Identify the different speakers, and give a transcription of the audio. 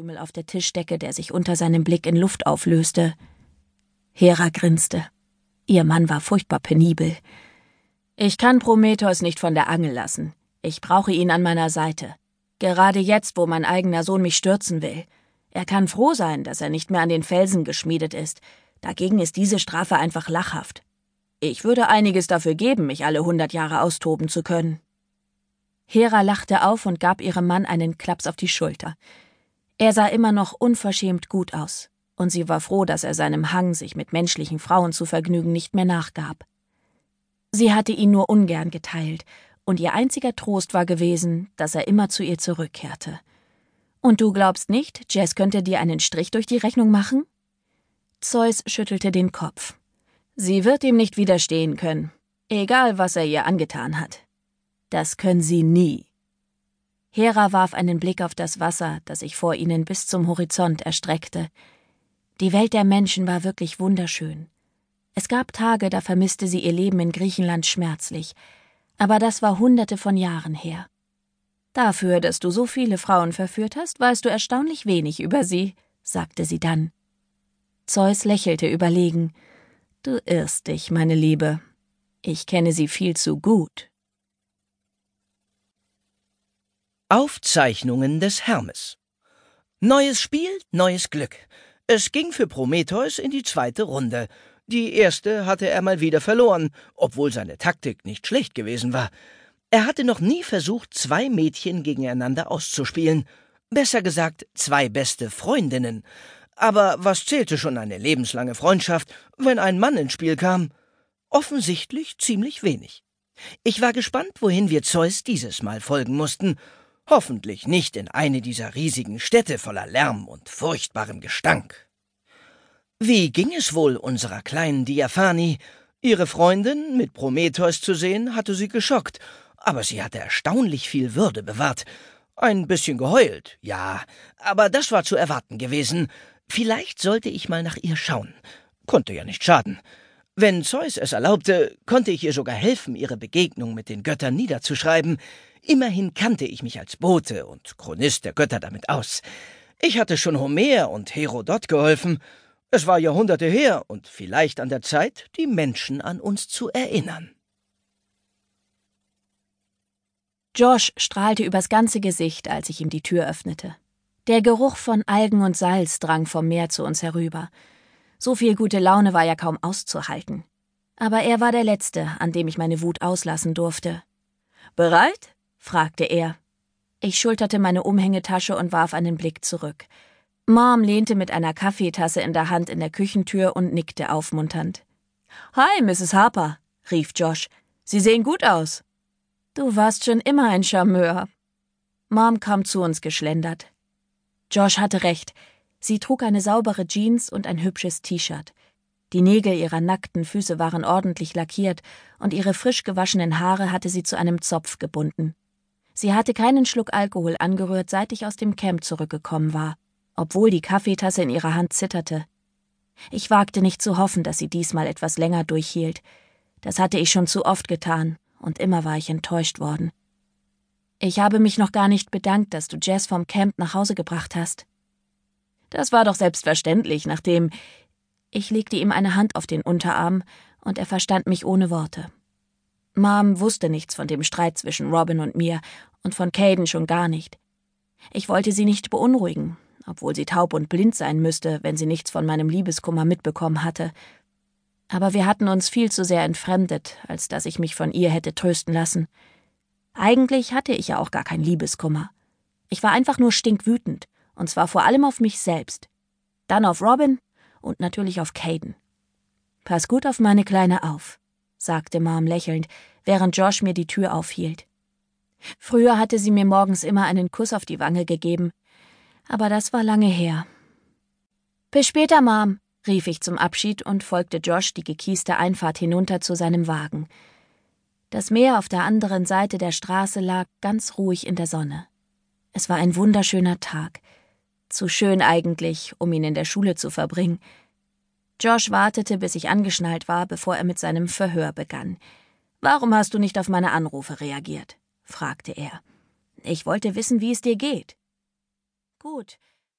Speaker 1: Krümel auf der Tischdecke, der sich unter seinem Blick in Luft auflöste. Hera grinste. Ihr Mann war furchtbar penibel. Ich kann Prometheus nicht von der Angel lassen. Ich brauche ihn an meiner Seite. Gerade jetzt, wo mein eigener Sohn mich stürzen will. Er kann froh sein, dass er nicht mehr an den Felsen geschmiedet ist. Dagegen ist diese Strafe einfach lachhaft. Ich würde einiges dafür geben, mich alle hundert Jahre austoben zu können. Hera lachte auf und gab ihrem Mann einen Klaps auf die Schulter. Er sah immer noch unverschämt gut aus, und sie war froh, dass er seinem Hang, sich mit menschlichen Frauen zu vergnügen, nicht mehr nachgab. Sie hatte ihn nur ungern geteilt, und ihr einziger Trost war gewesen, dass er immer zu ihr zurückkehrte. Und du glaubst nicht, Jess könnte dir einen Strich durch die Rechnung machen? Zeus schüttelte den Kopf. Sie wird ihm nicht widerstehen können, egal was er ihr angetan hat. Das können sie nie. Hera warf einen Blick auf das Wasser, das sich vor ihnen bis zum Horizont erstreckte. Die Welt der Menschen war wirklich wunderschön. Es gab Tage, da vermisste sie ihr Leben in Griechenland schmerzlich, aber das war hunderte von Jahren her. Dafür, dass du so viele Frauen verführt hast, weißt du erstaunlich wenig über sie, sagte sie dann. Zeus lächelte überlegen. Du irrst dich, meine Liebe. Ich kenne sie viel zu gut.
Speaker 2: Aufzeichnungen des Hermes. Neues Spiel, neues Glück. Es ging für Prometheus in die zweite Runde. Die erste hatte er mal wieder verloren, obwohl seine Taktik nicht schlecht gewesen war. Er hatte noch nie versucht, zwei Mädchen gegeneinander auszuspielen. Besser gesagt, zwei beste Freundinnen. Aber was zählte schon eine lebenslange Freundschaft, wenn ein Mann ins Spiel kam? Offensichtlich ziemlich wenig. Ich war gespannt, wohin wir Zeus dieses Mal folgen mussten, Hoffentlich nicht in eine dieser riesigen Städte voller Lärm und furchtbarem Gestank. Wie ging es wohl unserer kleinen Diaphani? Ihre Freundin mit Prometheus zu sehen, hatte sie geschockt, aber sie hatte erstaunlich viel Würde bewahrt. Ein bisschen geheult, ja, aber das war zu erwarten gewesen. Vielleicht sollte ich mal nach ihr schauen. Konnte ja nicht schaden. Wenn Zeus es erlaubte, konnte ich ihr sogar helfen, ihre Begegnung mit den Göttern niederzuschreiben. Immerhin kannte ich mich als Bote und Chronist der Götter damit aus. Ich hatte schon Homer und Herodot geholfen. Es war Jahrhunderte her und vielleicht an der Zeit, die Menschen an uns zu erinnern.
Speaker 1: Josh strahlte übers ganze Gesicht, als ich ihm die Tür öffnete. Der Geruch von Algen und Salz drang vom Meer zu uns herüber. So viel gute Laune war ja kaum auszuhalten. Aber er war der Letzte, an dem ich meine Wut auslassen durfte. Bereit? Fragte er. Ich schulterte meine Umhängetasche und warf einen Blick zurück. Mom lehnte mit einer Kaffeetasse in der Hand in der Küchentür und nickte aufmunternd. Hi, Mrs. Harper, rief Josh. Sie sehen gut aus. Du warst schon immer ein Charmeur. Mom kam zu uns geschlendert. Josh hatte recht. Sie trug eine saubere Jeans und ein hübsches T-Shirt. Die Nägel ihrer nackten Füße waren ordentlich lackiert und ihre frisch gewaschenen Haare hatte sie zu einem Zopf gebunden. Sie hatte keinen Schluck Alkohol angerührt, seit ich aus dem Camp zurückgekommen war, obwohl die Kaffeetasse in ihrer Hand zitterte. Ich wagte nicht zu hoffen, dass sie diesmal etwas länger durchhielt. Das hatte ich schon zu oft getan, und immer war ich enttäuscht worden. Ich habe mich noch gar nicht bedankt, dass du Jess vom Camp nach Hause gebracht hast. Das war doch selbstverständlich, nachdem. Ich legte ihm eine Hand auf den Unterarm, und er verstand mich ohne Worte. Mom wusste nichts von dem Streit zwischen Robin und mir und von Caden schon gar nicht. Ich wollte sie nicht beunruhigen, obwohl sie taub und blind sein müsste, wenn sie nichts von meinem Liebeskummer mitbekommen hatte. Aber wir hatten uns viel zu sehr entfremdet, als dass ich mich von ihr hätte trösten lassen. Eigentlich hatte ich ja auch gar kein Liebeskummer. Ich war einfach nur stinkwütend, und zwar vor allem auf mich selbst. Dann auf Robin und natürlich auf Caden. Pass gut auf meine Kleine auf, sagte Mom lächelnd, während Josh mir die Tür aufhielt. Früher hatte sie mir morgens immer einen Kuss auf die Wange gegeben, aber das war lange her. Bis später, Mom, rief ich zum Abschied und folgte Josh die gekieste Einfahrt hinunter zu seinem Wagen. Das Meer auf der anderen Seite der Straße lag ganz ruhig in der Sonne. Es war ein wunderschöner Tag. Zu schön eigentlich, um ihn in der Schule zu verbringen. Josh wartete, bis ich angeschnallt war, bevor er mit seinem Verhör begann. Warum hast du nicht auf meine Anrufe reagiert? fragte er. Ich wollte wissen, wie es dir geht. Gut,